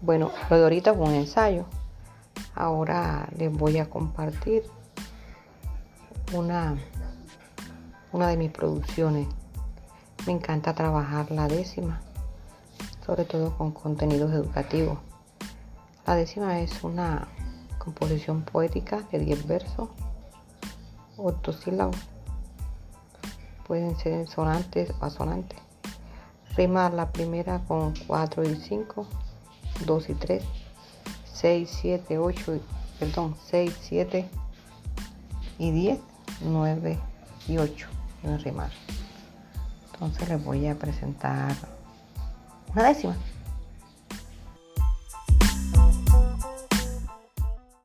Bueno, lo de ahorita fue un ensayo. Ahora les voy a compartir una, una de mis producciones. Me encanta trabajar la décima, sobre todo con contenidos educativos. La décima es una composición poética de 10 versos, octosílabos. Pueden ser sonantes o asonantes. Rima la primera con 4 y 5, 2 y 3, 6, 7, 8, perdón, 6, 7 y 10, 9 y 8 en rimar. Entonces les voy a presentar una décima.